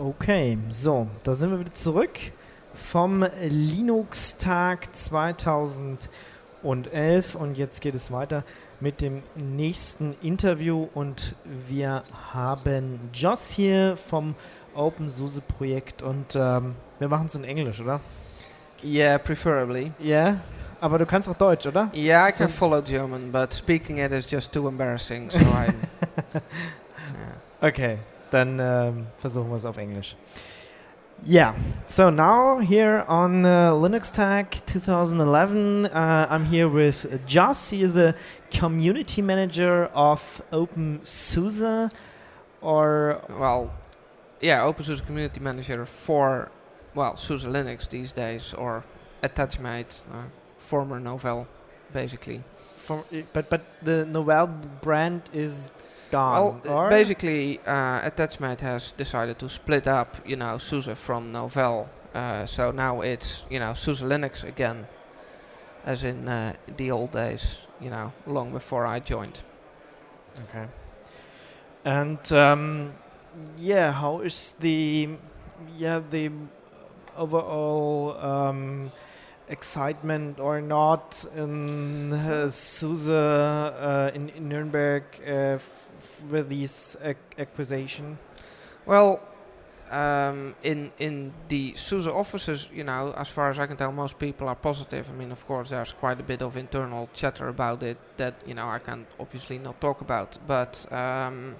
Okay, so, da sind wir wieder zurück vom Linux-Tag 2011 und jetzt geht es weiter mit dem nächsten Interview und wir haben Joss hier vom OpenSUSE Projekt und ähm, wir machen es in Englisch, oder? Yeah, preferably. Ja, yeah, aber du kannst auch Deutsch, oder? Yeah, I can follow German, but speaking it is just too embarrassing, so I'm... yeah. Okay, dann ähm, versuchen wir es auf Englisch. Yeah, so now here on uh, Linux Tag 2011, uh, I'm here with Jos. He is the community manager of OpenSUSE, or well, yeah, OpenSUSE community manager for well SUSE Linux these days, or Attachmate, uh, former Novell, basically. For, but but the Novell brand is gone. Well, basically, uh, Attachmate has decided to split up, you know, SUSE from Novell. Uh, so now it's, you know, SUSE Linux again, as in uh, the old days, you know, long before I joined. Okay. And um, yeah, how is the yeah the overall um, excitement or not in uh, SUSE uh, in, in, Nuremberg uh, with this ac acquisition? Well, um, in in the SUSE offices, you know, as far as I can tell, most people are positive. I mean, of course, there's quite a bit of internal chatter about it that you know I can obviously not talk about. But um,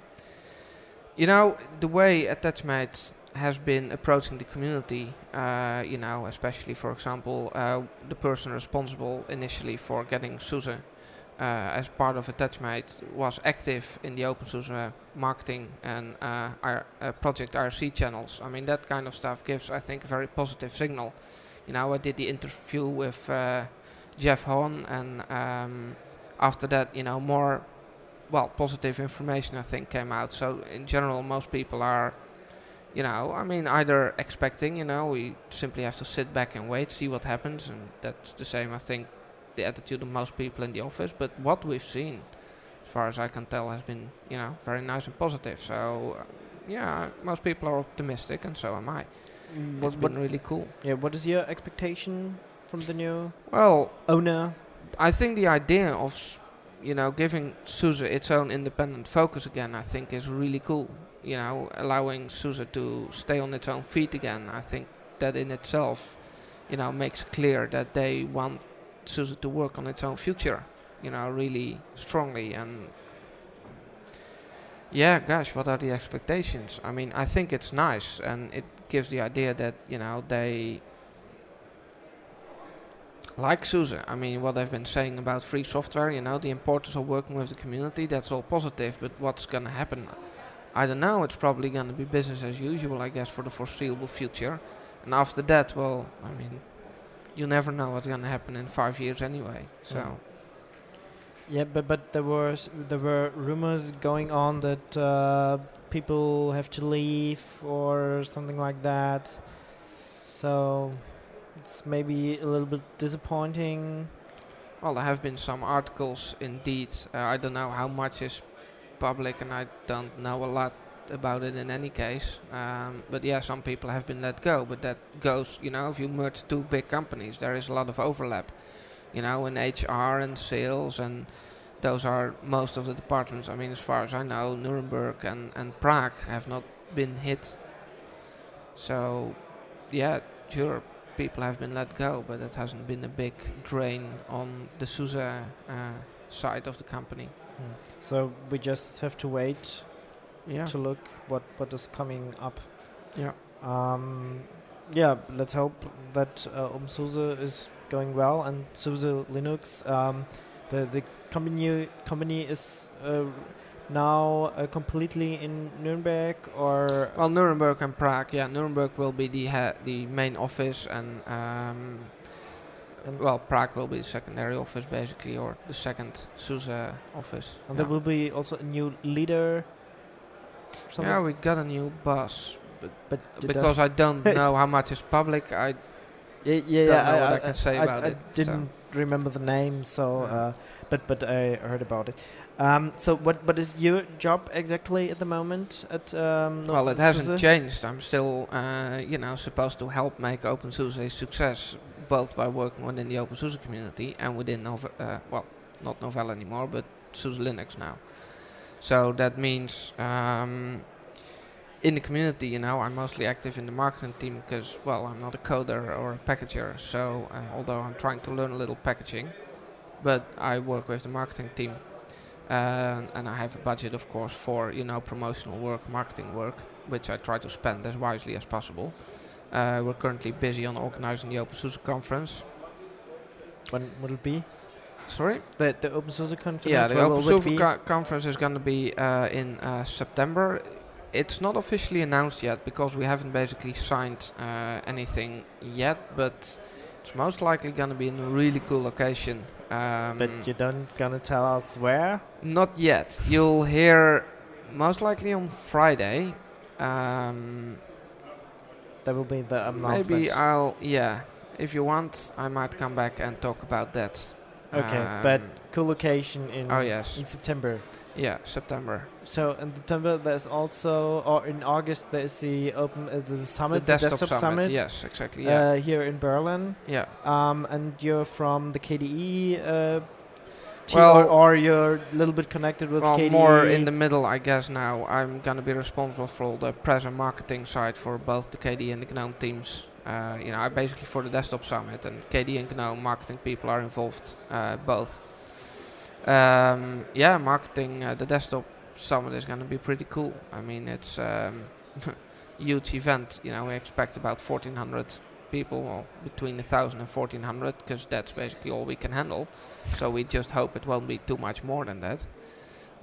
you know, the way Attachmate has been approaching the community, uh, you know, especially, for example, uh, the person responsible initially for getting SUSE uh, as part of Attachmate was active in the OpenSUSE marketing and uh, our uh, project IRC channels. I mean, that kind of stuff gives, I think, a very positive signal. You know, I did the interview with uh, Jeff Hawn, and um, after that, you know, more, well, positive information, I think, came out. So, in general, most people are you know, I mean, either expecting, you know, we simply have to sit back and wait, see what happens, and that's the same, I think, the attitude of most people in the office. But what we've seen, as far as I can tell, has been, you know, very nice and positive. So, uh, yeah, most people are optimistic, and so am I. Mm, it's been really cool. Yeah, what is your expectation from the new well owner? I think the idea of, you know, giving SUSE its own independent focus again, I think, is really cool you know, allowing SUSE to stay on its own feet again. I think that in itself, you know, makes clear that they want SUSE to work on its own future, you know, really strongly. And yeah, gosh, what are the expectations? I mean, I think it's nice and it gives the idea that, you know, they like SUSE. I mean, what I've been saying about free software, you know, the importance of working with the community, that's all positive, but what's going to happen? I don't know. It's probably going to be business as usual, I guess, for the foreseeable future. And after that, well, I mean, you never know what's going to happen in five years anyway. So. Mm. Yeah, but but there was there were rumors going on that uh, people have to leave or something like that. So it's maybe a little bit disappointing. Well, there have been some articles indeed. Uh, I don't know how much is public, and I don't know a lot about it in any case. Um, but yeah, some people have been let go, but that goes, you know, if you merge two big companies, there is a lot of overlap, you know, in HR and sales, and those are most of the departments. I mean, as far as I know, Nuremberg and, and Prague have not been hit. So, yeah, sure, people have been let go, but it hasn't been a big drain on the SUSE uh, side of the company. Mm. So we just have to wait yeah. to look what what is coming up. Yeah. Um, yeah. Let's hope that uh, OpenSUSE is going well and SUSE Linux. Um, the the company company is. Uh, now uh, completely in Nuremberg or well Nuremberg and Prague yeah Nuremberg will be the the main office and um, and well, Prague will be the secondary office basically, or the second SUSE office. And yeah. there will be also a new leader. Yeah, we got a new boss, but, but because I don't know how much is public, I Yeah, yeah, Don't yeah. know what I can say I, about I it, I didn't remember the name, so Yeah. uh, but but I heard about it. Um, so what what is your job exactly at the moment at? Um, Well, it hasn't changed. I'm still, uh, you know, supposed to help make OpenSUSE a success, both by working within the OpenSUSE community and within, Nove- uh, well, not Novell anymore, but SUSE Linux now. So that means um, in the community, you know, I'm mostly active in the marketing team because, well, I'm not a coder or a packager. So uh, although I'm trying to learn a little packaging, but I work with the marketing team. Uh, and I have a budget, of course, for you know promotional work, marketing work, which I try to spend as wisely as possible. Uh, we're currently busy on organizing the Open OpenSUSE conference. When will it be? Sorry? The the OpenSUSE conference. Yeah, the OpenSUSE co- conference is going to be uh, in uh, September. It's not officially announced yet because we haven't basically signed uh, anything yet, but it's most likely going to be in a really cool location. Um, But you don't gonna tell us where? Not yet. You'll hear most likely on Friday. Um, That will be the announcement. maybe I'll, yeah. If you want, I might come back and talk about that. okay, but Um, cool location in oh yes, in September. yeah, September. So in September there's also, or in August there's the open uh, the summit, the desktop, summit. Yes, exactly. Yeah, uh, here in Berlin. yeah. Um, and you're from the KDE uh, Well- or, or you're a little bit connected with? Well, KDE. more in the middle, I guess. Now I'm gonna be responsible for all the press and marketing side for both the KDE and the GNOME teams. Uh, you know, I basically for the desktop summit and KDE and GNOME marketing people are involved, uh, both. Um, yeah, marketing uh, the desktop summit is gonna be pretty cool. I mean, it's um, huge event. You know, we expect about 1,400 people, well, between 1,000 and 1,400, because that's basically all we can handle. So we just hope it won't be too much more than that.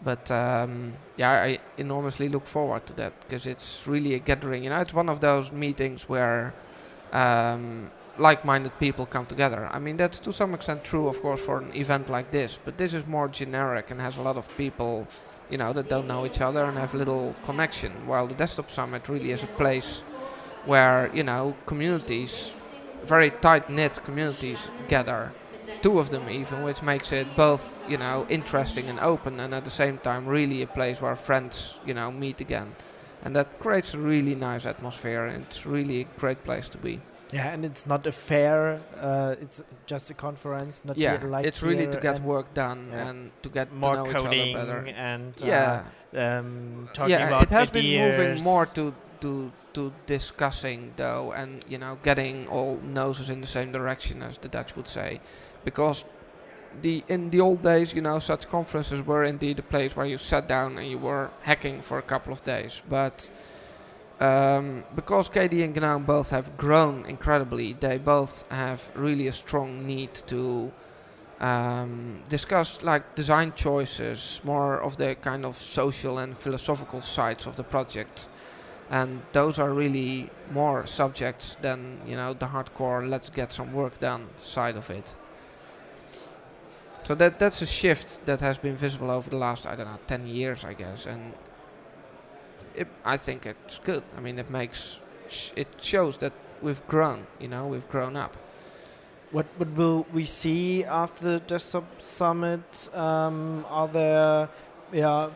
But um, yeah, I enormously look forward to that because it's really a gathering. You know, it's one of those meetings where um, like-minded people come together. I mean, that's to some extent true, of course, for an event like this. But this is more generic and has a lot of people, you know, that don't know each other and have little connection. While the desktop summit really is a place where you know communities, very tight-knit communities, gather two of them even, which makes it both, you know, interesting and open, and at the same time really a place where friends, you know, meet again, and that creates a really nice atmosphere, and it's really a great place to be. Yeah, and it's not a fair. Uh, it's just a conference. Not yeah, here, like it's really to get work done yeah. and to get more to know coding each other better. and yeah, uh, um, talking yeah, about it has been moving more to to to discussing though, and you know, getting all noses in the same direction, as the Dutch would say, because the in the old days, you know, such conferences were indeed a place where you sat down and you were hacking for a couple of days, but. Um, because KDE and GNOME both have grown incredibly, they both have really a strong need to um, discuss like design choices, more of the kind of social and philosophical sides of the project, and those are really more subjects than you know the hardcore let's get some work done side of it. So that that's a shift that has been visible over the last I don't know ten years I guess, and it, I think it's good. I mean it makes sh- it shows that we've grown. You know we've grown up. What what will we see after the desktop summit? Um, are there yeah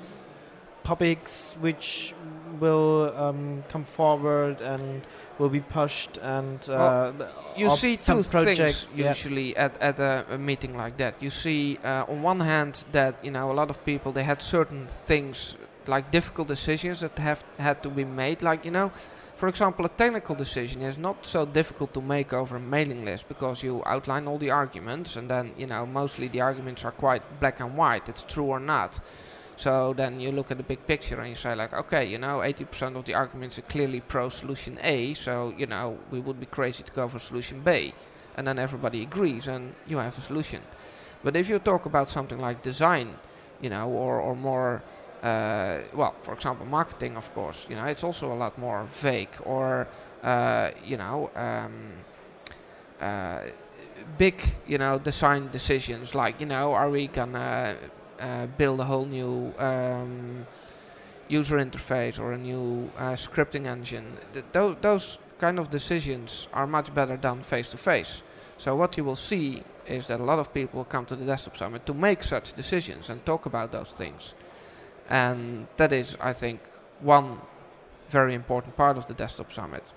topics which will um, come forward and will be pushed and uh, you see some two projects, things yeah. usually at, at a, a meeting like that. You see, uh, on one hand, that you know a lot of people they had certain things like difficult decisions that have had to be made. Like you know, for example, a technical decision is not so difficult to make over a mailing list because you outline all the arguments and then you know mostly the arguments are quite black and white. It's true or not. So then you look at the big picture and you say like, okay, you know, 80% of the arguments are clearly pro solution A, so you know we would be crazy to go for solution B, and then everybody agrees and you have a solution. But if you talk about something like design, you know, or or more, uh, well, for example, marketing, of course, you know, it's also a lot more vague, or uh, you know. Um, uh, big, you know, design decisions like, you know, are we gonna uh, build a whole new um, user interface or a new uh, scripting engine. Th- those, those kind of decisions are much better done face to face. So what you will see is that a lot of people come to the desktop summit to make such decisions and talk about those things. And that is, I think, one very important part of the desktop summit.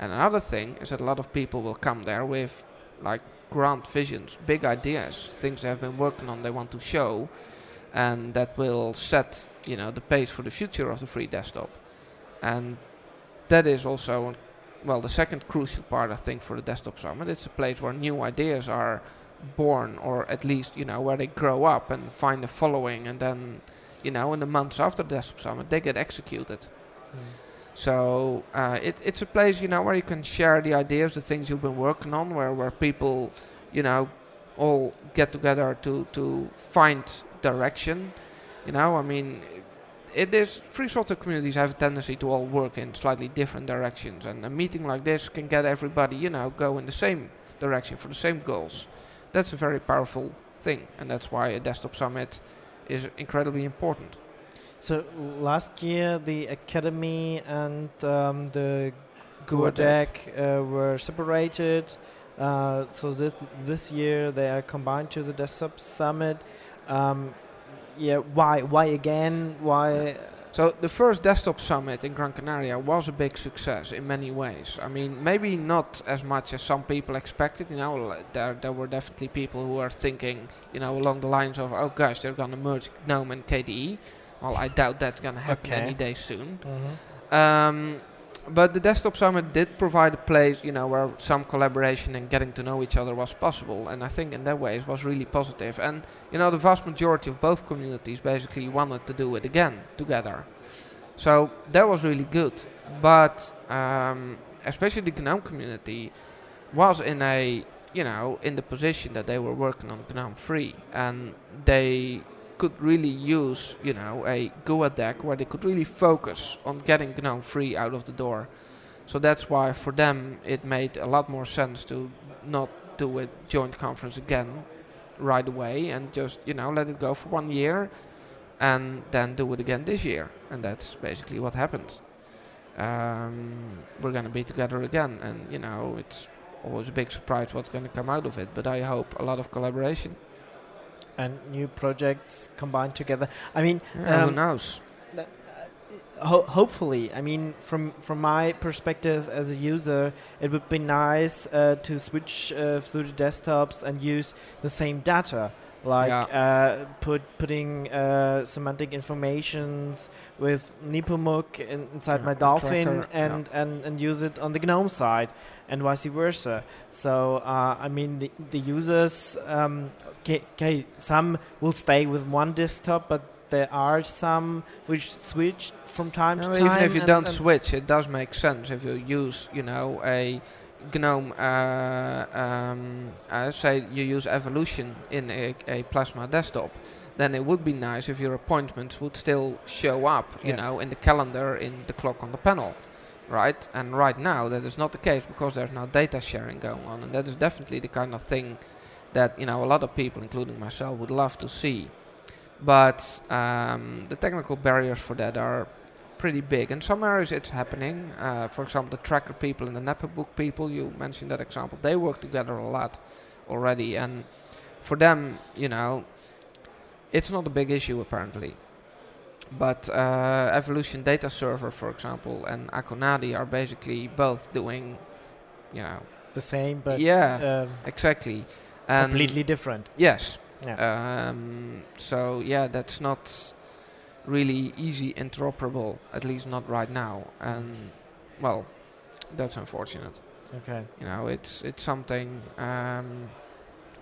And another thing is that a lot of people will come there with like grand visions, big ideas, things they have been working on they want to show and that will set, you know, the pace for the future of the free desktop. And that is also well the second crucial part I think for the desktop summit. It's a place where new ideas are born or at least, you know, where they grow up and find a following and then you know, in the months after the desktop summit, they get executed. Mm. So uh, it, it's a place, you know, where you can share the ideas, the things you've been working on, where, where people, you know, all get together to, to find direction. You know, I mean, it is free software communities have a tendency to all work in slightly different directions, and a meeting like this can get everybody, you know, go in the same direction for the same goals. That's a very powerful thing, and that's why a desktop summit is incredibly important. So last year, the Akademy and um, the GUADEC uh, were separated. Uh, so this this year they are combined to the desktop summit. Um, yeah, why why again? Why? So the first desktop summit in Gran Canaria was a big success in many ways. I mean, maybe not as much as some people expected. You know, there there were definitely people who were thinking, you know, along the lines of, oh gosh, they're gonna merge GNOME and KDE. Well, I doubt that's gonna happen okay. any day soon. Mm-hmm. Um, but the desktop summit did provide a place, you know, where some collaboration and getting to know each other was possible, and I think in that way it was really positive. And you know, the vast majority of both communities basically wanted to do it again together, so that was really good. But um, especially the GNOME community was in a, you know, in the position that they were working on GNOME 3, and they could really use, you know, a GUADEC where they could really focus on getting GNOME 3 out of the door. So that's why for them it made a lot more sense to not do a joint conference again right away and just, you know, let it go for one year and then do it again this year. And that's basically what happened. Um, we're going to be together again and, you know, it's always a big surprise what's going to come out of it, but I hope a lot of collaboration and new projects combined together. I mean, yeah, um, who knows? Ho hopefully, I mean, from from my perspective as a user, it would be nice uh, to switch uh, through the desktops and use the same data like yeah. uh, put putting uh, semantic informations with Nepomuk in, inside yeah, my Dolphin and, yeah. and and use it on the GNOME side and vice versa. So uh, I mean the the users um, some will stay with one desktop, but there are some which switch from time no, to even time. Even if you don't switch, it does make sense if you use you know a GNOME, uh, um, uh, say you use Evolution in a, a, Plasma desktop, then it would be nice if your appointments would still show up, you yeah. know, in the calendar, in the clock on the panel, right? And right now that is not the case because there's no data sharing going on, and that is definitely the kind of thing that you know a lot of people, including myself, would love to see. But um, the technical barriers for that are pretty big. In some areas it's happening. Uh, for example, the tracker people and the Nepomuk people, you mentioned that example, they work together a lot already. And for them, you know, it's not a big issue apparently. But uh, Evolution Data Server, for example, and Akonadi are basically both doing, you know, the same, but yeah, um, exactly, and completely different. Yes. Yeah. Um, so yeah, that's not really easy interoperable, at least not right now. And well, that's unfortunate. Okay. You know, it's it's something um,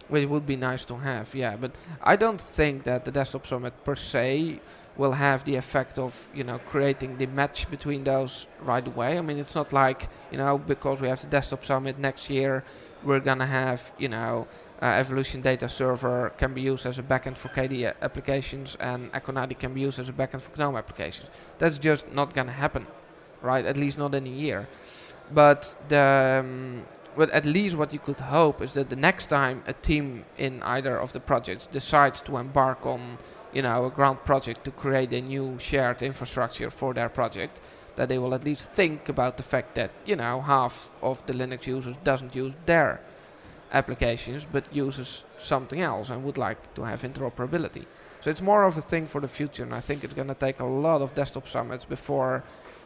which would be nice to have, yeah. But I don't think that the desktop summit per se will have the effect of you know creating the match between those right away. I mean, it's not like you know because we have the desktop summit next year, we're gonna have you know Evolution Data Server can be used as a backend for KDE applications, and Akonadi can be used as a backend for GNOME applications. That's just not going to happen, right? At least not in a year. But the um, but at least what you could hope is that the next time a team in either of the projects decides to embark on, you know, a ground project to create a new shared infrastructure for their project, that they will at least think about the fact that you know half of the Linux users doesn't use their applications but uses something else and would like to have interoperability. So it's more of a thing for the future, and I think it's going to take a lot of desktop summits before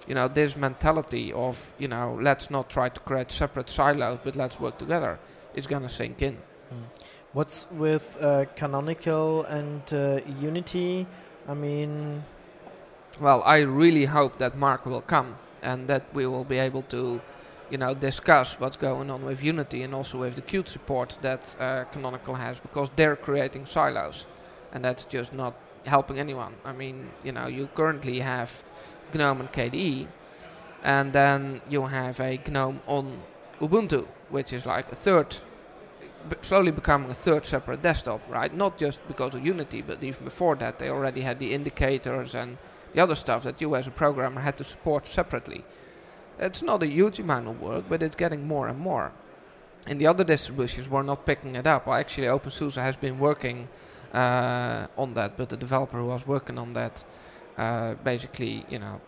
you know this mentality of you know let's not try to create separate silos but let's work together is going to sink in. Mm. What's with uh, Canonical and uh, Unity? I mean, well, I really hope that Mark will come and that we will be able to, you know, discuss what's going on with Unity and also with the Qt support that uh, Canonical has because they're creating silos, and that's just not helping anyone. I mean, you know, you currently have GNOME and KDE, and then you have a GNOME on Ubuntu, which is like a third slowly becoming a third separate desktop, right? Not just because of Unity, but even before that, they already had the indicators and the other stuff that you as a programmer had to support separately. It's not a huge amount of work, but it's getting more and more. And the other distributions were not picking it up. Well, actually, OpenSUSE has been working uh, on that, but the developer who was working on that uh, basically, you know,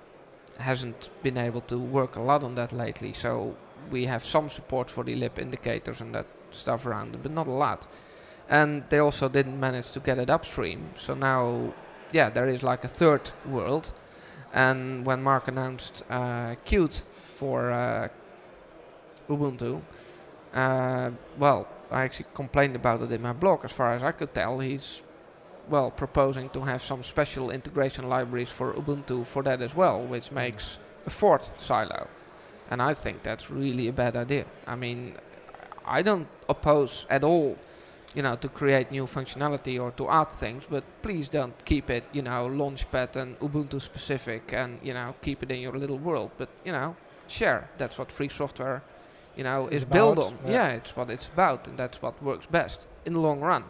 hasn't been able to work a lot on that lately. So we have some support for the lib indicators and that stuff around it, but not a lot. And they also didn't manage to get it upstream. So now, yeah, there is like a third world. And when Mark announced uh, Qt for uh, Ubuntu, uh, well, I actually complained about it in my blog. As far as I could tell, he's well proposing to have some special integration libraries for Ubuntu for that as well, which makes a fourth silo. And I think that's really a bad idea. I mean, I don't oppose at all, you know, to create new functionality or to add things, but please don't keep it, you know, Launchpad and Ubuntu specific and, you know, keep it in your little world. But, you know, share. That's what free software, you know, is built on. Yeah. yeah, it's what it's about, and that's what works best in the long run.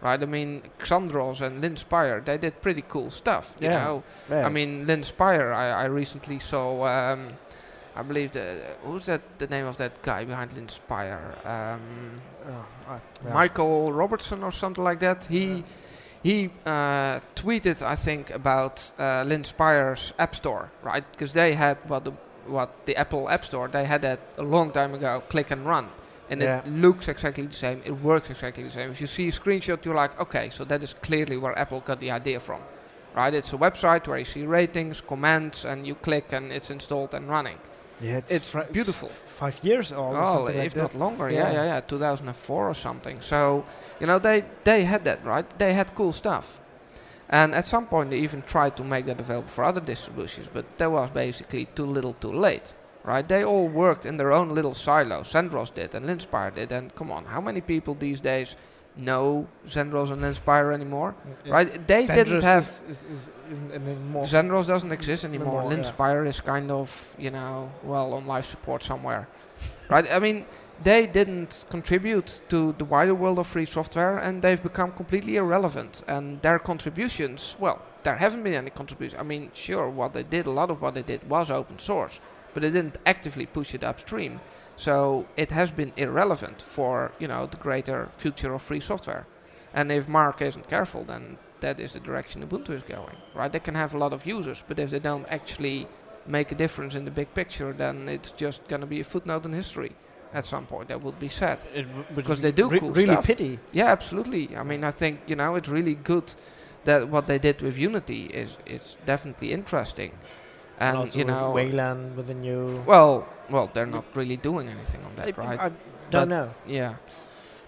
Right, I mean, Xandros and Linspire, they did pretty cool stuff. You yeah. know, yeah. I mean, Linspire, I, I recently saw um, I believe the who's that the name of that guy behind Linspire? Um, oh, yeah. Michael Robertson or something like that. He he uh, tweeted I think about uh, Linspire's App Store, right? Because they had what the what the Apple App Store they had that a long time ago. Click and run. And yeah. it looks exactly the same. It works exactly the same. If you see a screenshot, you're like, okay, so that is clearly where Apple got the idea from, right? It's a website where you see ratings, comments, and you click, and it's installed and running. Yeah, it's, it's beautiful. It's five years old. Oh, if like not longer. Yeah. yeah, yeah, yeah. 2004 or something. So you know they they had that right. They had cool stuff, and at some point they even tried to make that available for other distributions, but that was basically too little, too late. Right? They all worked in their own little silos. Xandros did, and Linspire did, and come on, how many people these days know Xandros and Linspire anymore, yeah. right? They Xandros didn't have. Is, is, is, isn't anymore. Xandros doesn't exist anymore. anymore Linspire yeah. is kind of, you know, well, on life support somewhere, right? I mean, they didn't contribute to the wider world of free software, and they've become completely irrelevant. And their contributions, well, there haven't been any contributions. I mean, sure, what they did, a lot of what they did was open source, but they didn't actively push it upstream. So it has been irrelevant for you know the greater future of free software. And if Mark isn't careful, then that is the direction Ubuntu is going. Right? They can have a lot of users, but if they don't actually make a difference in the big picture, then it's just going to be a footnote in history at some point. That would be sad because they do re cool really stuff. pity. Yeah, absolutely. I mean, I think you know it's really good that what they did with Unity is it's definitely interesting. And, and you know, Wayland with the new. Well, well, they're not really doing anything on that, I right? I don't but know. Yeah,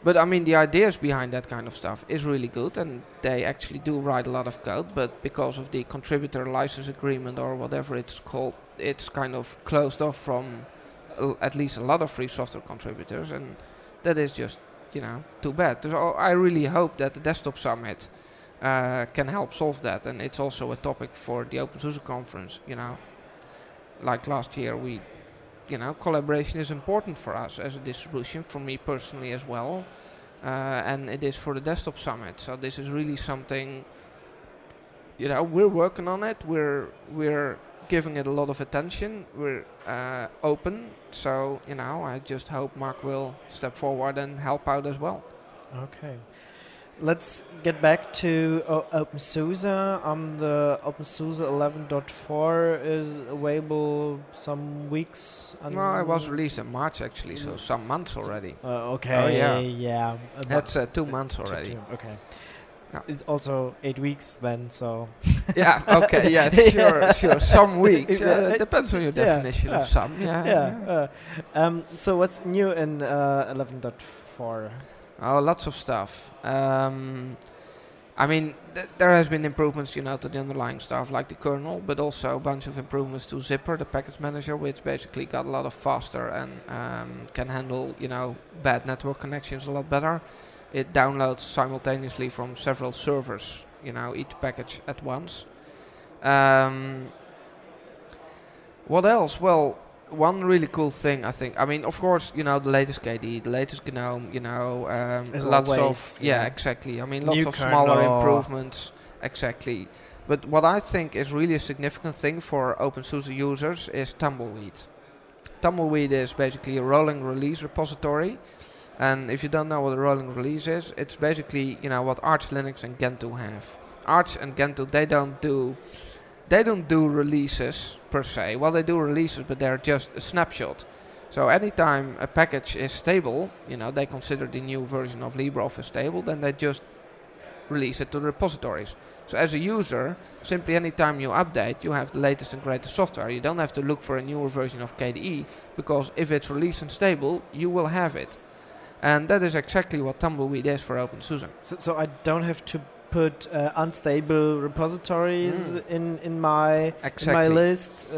but I mean, the ideas behind that kind of stuff is really good, and they actually do write a lot of code. But because of the contributor license agreement or whatever it's called, it's kind of closed off from uh, at least a lot of free software contributors, and that is just you know too bad. So I really hope that the desktop summit uh, can help solve that, and it's also a topic for the Open OpenSUSE conference. You know, like last year, we, you know, collaboration is important for us as a distribution, for me personally as well, uh, and it is for the desktop summit. So this is really something. You know, we're working on it. We're we're giving it a lot of attention. We're uh, open. So you know, I just hope Mark will step forward and help out as well. Okay. Let's get back to uh, OpenSUSE. Um, the OpenSUSE 11.4 is available some weeks. No, it was released in March actually, so some months already. Uh, okay. Oh, yeah. Yeah. Uh, That's uh, two months already. two, Okay. Yeah. It's also eight weeks then, so. yeah. Okay. Yeah. Sure. Sure. Some weeks. Uh, Yeah, depends on your definition yeah. of some. Yeah. yeah. Uh, um, so what's new in uh, 11.4? Oh, lots of stuff. Um, I mean, th- there has been improvements, you know, to the underlying stuff like the kernel, but also a bunch of improvements to Zypper, the package manager, which basically got a lot of faster and um, can handle, you know, bad network connections a lot better. It downloads simultaneously from several servers, you know, each package at once. Um, what else? Well, one really cool thing I think. I mean, of course, you know the latest KDE, the latest GNOME. You know, um, lots always, of yeah, yeah. exactly. I mean, lots New of smaller kernel. improvements, exactly. But what I think is really a significant thing for OpenSUSE users is Tumbleweed. Tumbleweed is basically a rolling release repository. And if you don't know what a rolling release is, it's basically you know what Arch Linux and Gentoo have. Arch and Gentoo they don't do they don't do releases per se. Well, they do releases, but they're just a snapshot. So anytime a package is stable, you know, they consider the new version of LibreOffice stable, then they just release it to the repositories. So as a user, simply anytime you update, you have the latest and greatest software. You don't have to look for a newer version of KDE, because if it's released and stable, you will have it. And that is exactly what Tumbleweed is for OpenSUSE. So, so I don't have to put uh, unstable repositories Mm. in in my in my list. Uh,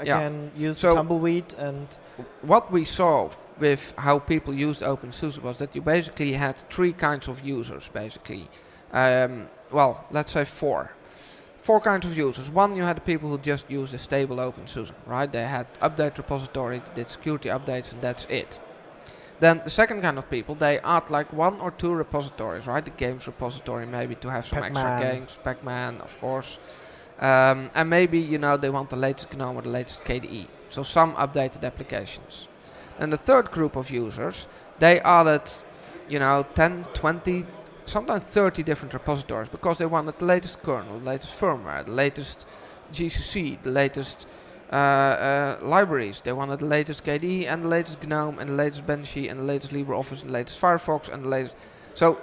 I Yeah. can use So- Tumbleweed and what we saw with how people used OpenSUSE was that you basically had three kinds of users, basically. Um, well, let's say four. Four kinds of users. One, you had the people who just used a stable OpenSUSE, right? They had update repository, they did security updates, and that's it. Then the second kind of people, they add like one or two repositories, right? The games repository maybe to have some extra games, Pac-Man, of course. Um, and maybe, you know, they want the latest GNOME or the latest KDE. So some updated applications. And the third group of users, they added, you know, 10, 20, sometimes 30 different repositories because they wanted the latest kernel, the latest firmware, the latest GCC, the latest Uh, uh, libraries. They wanted the latest KDE and the latest GNOME and the latest Banshee and the latest LibreOffice and the latest Firefox and the latest. So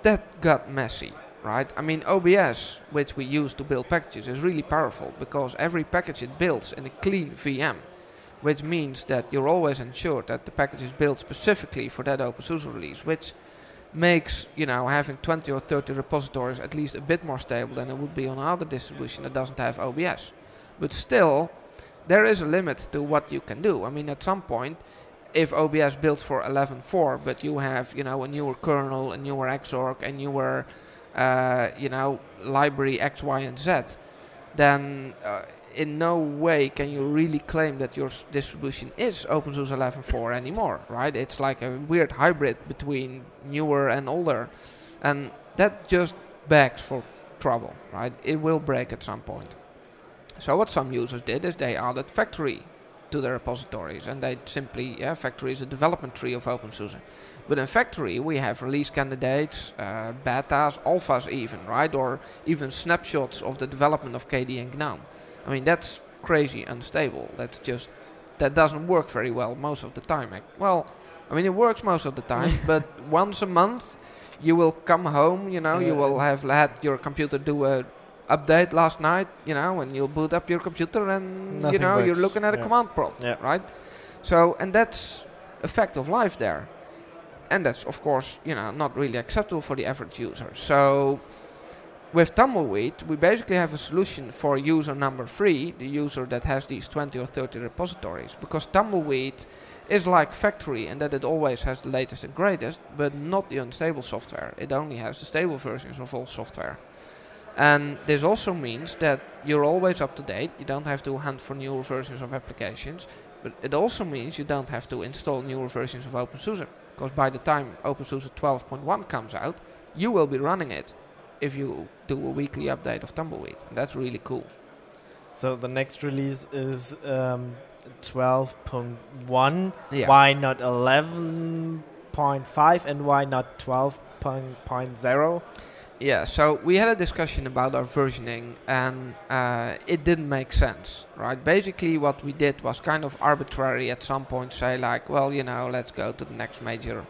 that got messy, right? I mean, OBS, which we use to build packages, is really powerful because every package it builds in a clean VM, which means that you're always ensured that the package is built specifically for that OpenSUSE release, which makes you know having 20 or 30 repositories at least a bit more stable than it would be on another distribution that doesn't have OBS. But still, there is a limit to what you can do. I mean, at some point, if OBS builds for 11.4, but you have you know a newer kernel, a newer Xorg, a newer uh, you know library X, Y, and Z, then uh, in no way can you really claim that your distribution is OpenSUSE 11.4 anymore, right? It's like a weird hybrid between newer and older, and that just begs for trouble, right? It will break at some point. So what some users did is they added factory to their repositories, and they simply, yeah, factory is a development tree of OpenSUSE. But in factory, we have release candidates, uh, betas, alphas even, right? Or even snapshots of the development of KDE and GNOME. I mean, that's crazy unstable. That's just, that doesn't work very well most of the time. Well, I mean, it works most of the time, but once a month, you will come home, you know, you will have had your computer do a update last night, you know, and you'll boot up your computer and, you Nothing know, you're looking at a Yeah. command prompt, Yeah. right? So, and that's a fact of life there. And that's, of course, you know, not really acceptable for the average user. So, with Tumbleweed, we basically have a solution for user number three, the user that has these 20 or 30 repositories, because Tumbleweed is like factory in that it always has the latest and greatest, but not the unstable software. It only has the stable versions of all software. And this also means that you're always up to date. You don't have to hunt for newer versions of applications. But it also means you don't have to install newer versions of OpenSUSE. Because by the time OpenSUSE 12.1 comes out, you will be running it if you do a weekly update of Tumbleweed. And that's really cool. so the next release is um, 12.1. Yeah. Why not 11.5 and why not 12.0? Yeah, so we had a discussion about our versioning and uh, it didn't make sense, right? Basically, what we did was kind of arbitrary at some point, say, like, well, you know, let's go to the next major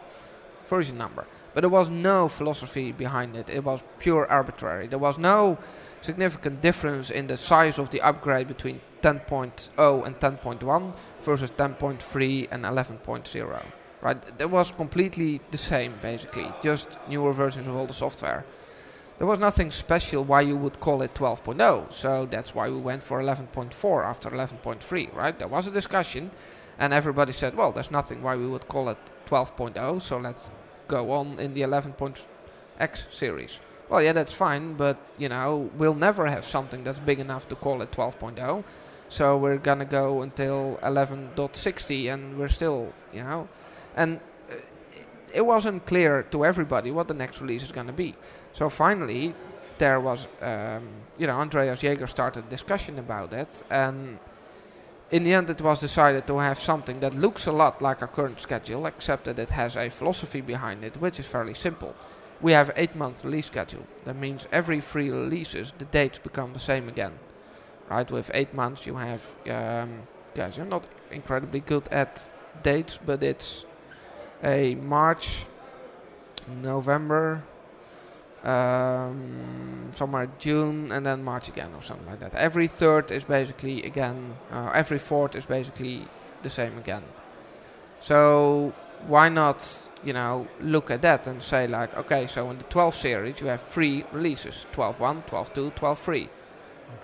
version number. But there was no philosophy behind it, it was pure arbitrary. There was no significant difference in the size of the upgrade between 10.0 and 10.1 versus 10.3 and 11.0. Right, that was completely the same basically, just newer versions of all the software. There was nothing special why you would call it 12.0, so that's why we went for 11.4 after 11.3, right? There was a discussion, and everybody said, well, there's nothing why we would call it 12.0, so let's go on in the 11.x series. Well, yeah, that's fine, but you know, we'll never have something that's big enough to call it 12.0. So we're gonna go until 11.60, and we're still, you know, and uh, it wasn't clear to everybody what the next release is gonna be. So finally, there was, um, you know, Andreas Jaeger started a discussion about it, and in the end, it was decided to have something that looks a lot like our current schedule, except that it has a philosophy behind it, which is fairly simple. We have eight month release schedule. That means every three releases, the dates become the same again. Right? With eight months, you have, um, guys, you're not incredibly good at dates, but it's a March, November, um, somewhere June and then March again or something like that. Every third is basically again, uh, every fourth is basically the same again. So why not, you know, look at that and say like, okay, so in the 12 series you have three releases, 12.1, 12.2, 12.3. Okay.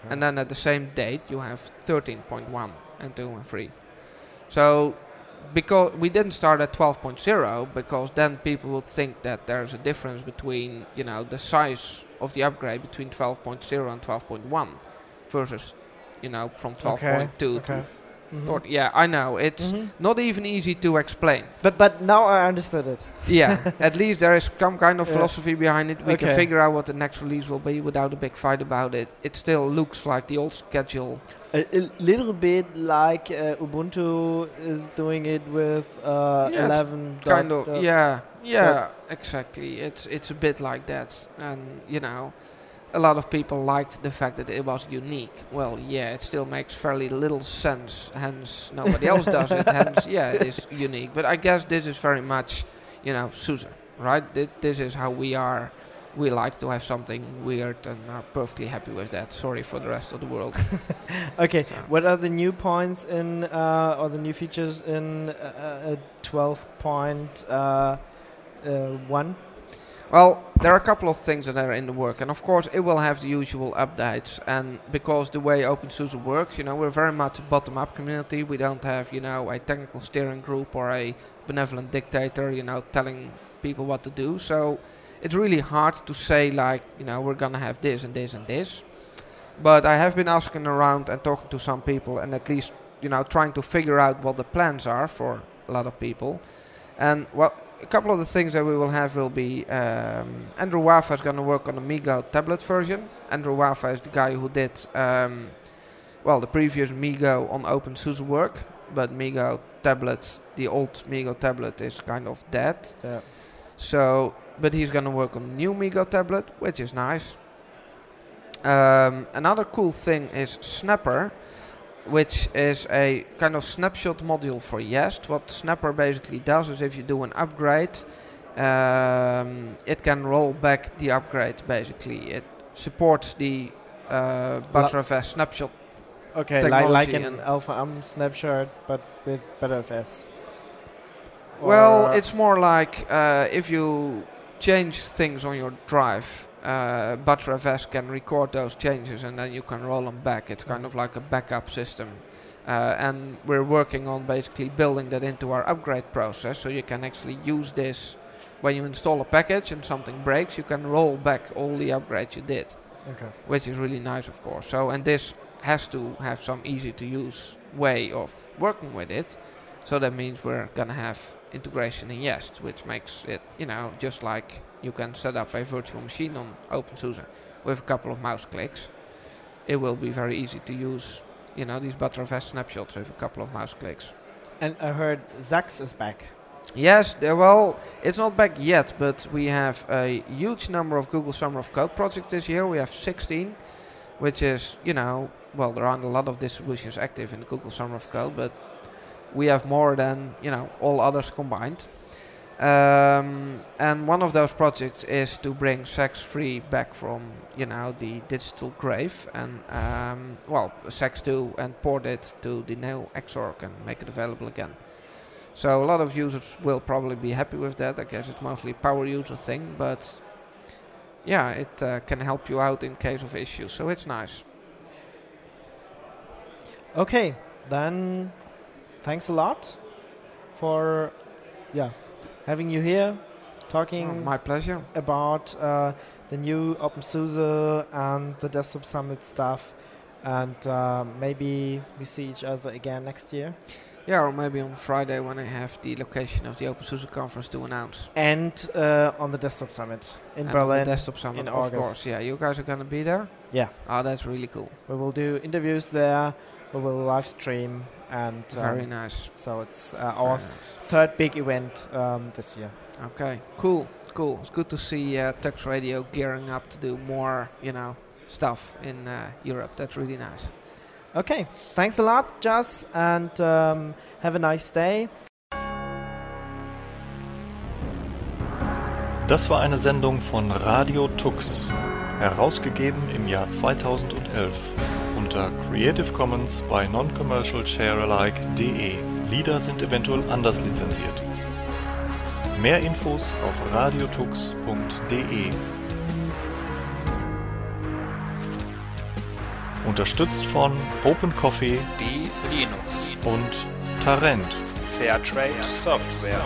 And then at the same date you have 13.1 and 2 and 3. So because we didn't start at 12.0 because then people would think that there's a difference between you know the size of the upgrade between 12.0 and 12.1 versus you know from 12.2 okay. to okay. Mm-hmm. Yeah, I know. It's mm-hmm. not even easy to explain. But but now I understood it. yeah, at least there is some kind of yeah. philosophy behind it. We okay. can figure out what the next release will be without a big fight about it. It still looks like the old schedule. A, a little bit like uh, Ubuntu is doing it with uh, yeah, 11. Kind of. yeah, yeah, exactly. It's it's a bit like that, and you know a lot of people liked the fact that it was unique. Well, yeah, it still makes fairly little sense. Hence, nobody else does it. Hence, yeah, it is unique. But I guess this is very much, you know, Susan, right? Th this is how we are. We like to have something weird and are perfectly happy with that. Sorry for the rest of the world. okay, so. what are the new points in, uh, or the new features in uh, uh 12.1? Well, there are a couple of things that are in the work, and of course, it will have the usual updates. And because the way OpenSUSE works, you know, we're very much a bottom-up community. We don't have, you know, a technical steering group or a benevolent dictator, you know, telling people what to do. So it's really hard to say, like, you know, we're gonna have this and this and this. But I have been asking around and talking to some people, and at least, you know, trying to figure out what the plans are for a lot of people. And well, a couple of the things that we will have will be um, Andrew Wafaa is going to work on the MeeGo tablet version. Andrew Wafaa is the guy who did um, well the previous MeeGo on OpenSUSE work, but MeeGo tablets, the old MeeGo tablet, is kind of dead. Yeah. So, but he's going to work on the new MeeGo tablet, which is nice. Um, another cool thing is Snapper which is a kind of snapshot module for YaST. What Snapper basically does is if you do an upgrade, um, it can roll back the upgrade basically. It supports the uh, Btrfs snapshot Okay, like, like an LVM snapshot, but with Btrfs. Well, it's more like uh, if you change things on your drive, uh, Btrfs can record those changes and then you can roll them back. It's kind of like a backup system. Uh, and we're working on basically building that into our upgrade process so you can actually use this when you install a package and something breaks, you can roll back all the upgrades you did. Okay. Which is really nice, of course. So, and this has to have some easy to use way of working with it. So that means we're gonna have integration in YaST, which makes it, you know, just like you can set up a virtual machine on OpenSUSE with a couple of mouse clicks. It will be very easy to use, you know, these Btrfs snapshots with a couple of mouse clicks. And I heard SaX is back. Yes, well, it's not back yet, but we have a huge number of Google Summer of Code projects this year. We have 16, which is, you know, well, there aren't a lot of distributions active in Google Summer of Code, but we have more than, you know, all others combined. Um, and one of those projects is to bring SaX3 back from, you know, the digital grave and, um, well, SaX2 and port it to the new Xorg and make it available again. So a lot of users will probably be happy with that. I guess it's mostly a power user thing, but yeah, it uh, can help you out in case of issues. So it's nice. Okay, then thanks a lot for yeah having you here, talking Oh, my pleasure. about uh, the new OpenSUSE and the Desktop Summit stuff, and uh, maybe we see each other again next year. Yeah, or maybe on Friday when I have the location of the OpenSUSE conference to announce. And uh, on the Desktop Summit in And on Berlin, the desktop summit, in of August. course. Yeah, you guys are gonna be there. Yeah. Oh, that's really cool. we will do interviews there. We will live stream, and Very um, nice. so it's uh, our nice. third big event um, this year. Okay, cool, cool. It's good to see uh, Tux Radio gearing up to do more, you know, stuff in uh, Europe. That's really nice. Okay, thanks a lot, Jos, and um, have a nice day. Das war eine Sendung von Radio Tux, herausgegeben im Jahr 2011 unter Creative Commons bei Non-Commercial Sharealike.de. Lieder sind eventuell anders lizenziert. Mehr Infos auf radiotux.de. Unterstützt von Open Coffee B Linux. und Tarent. Fairtrade Software.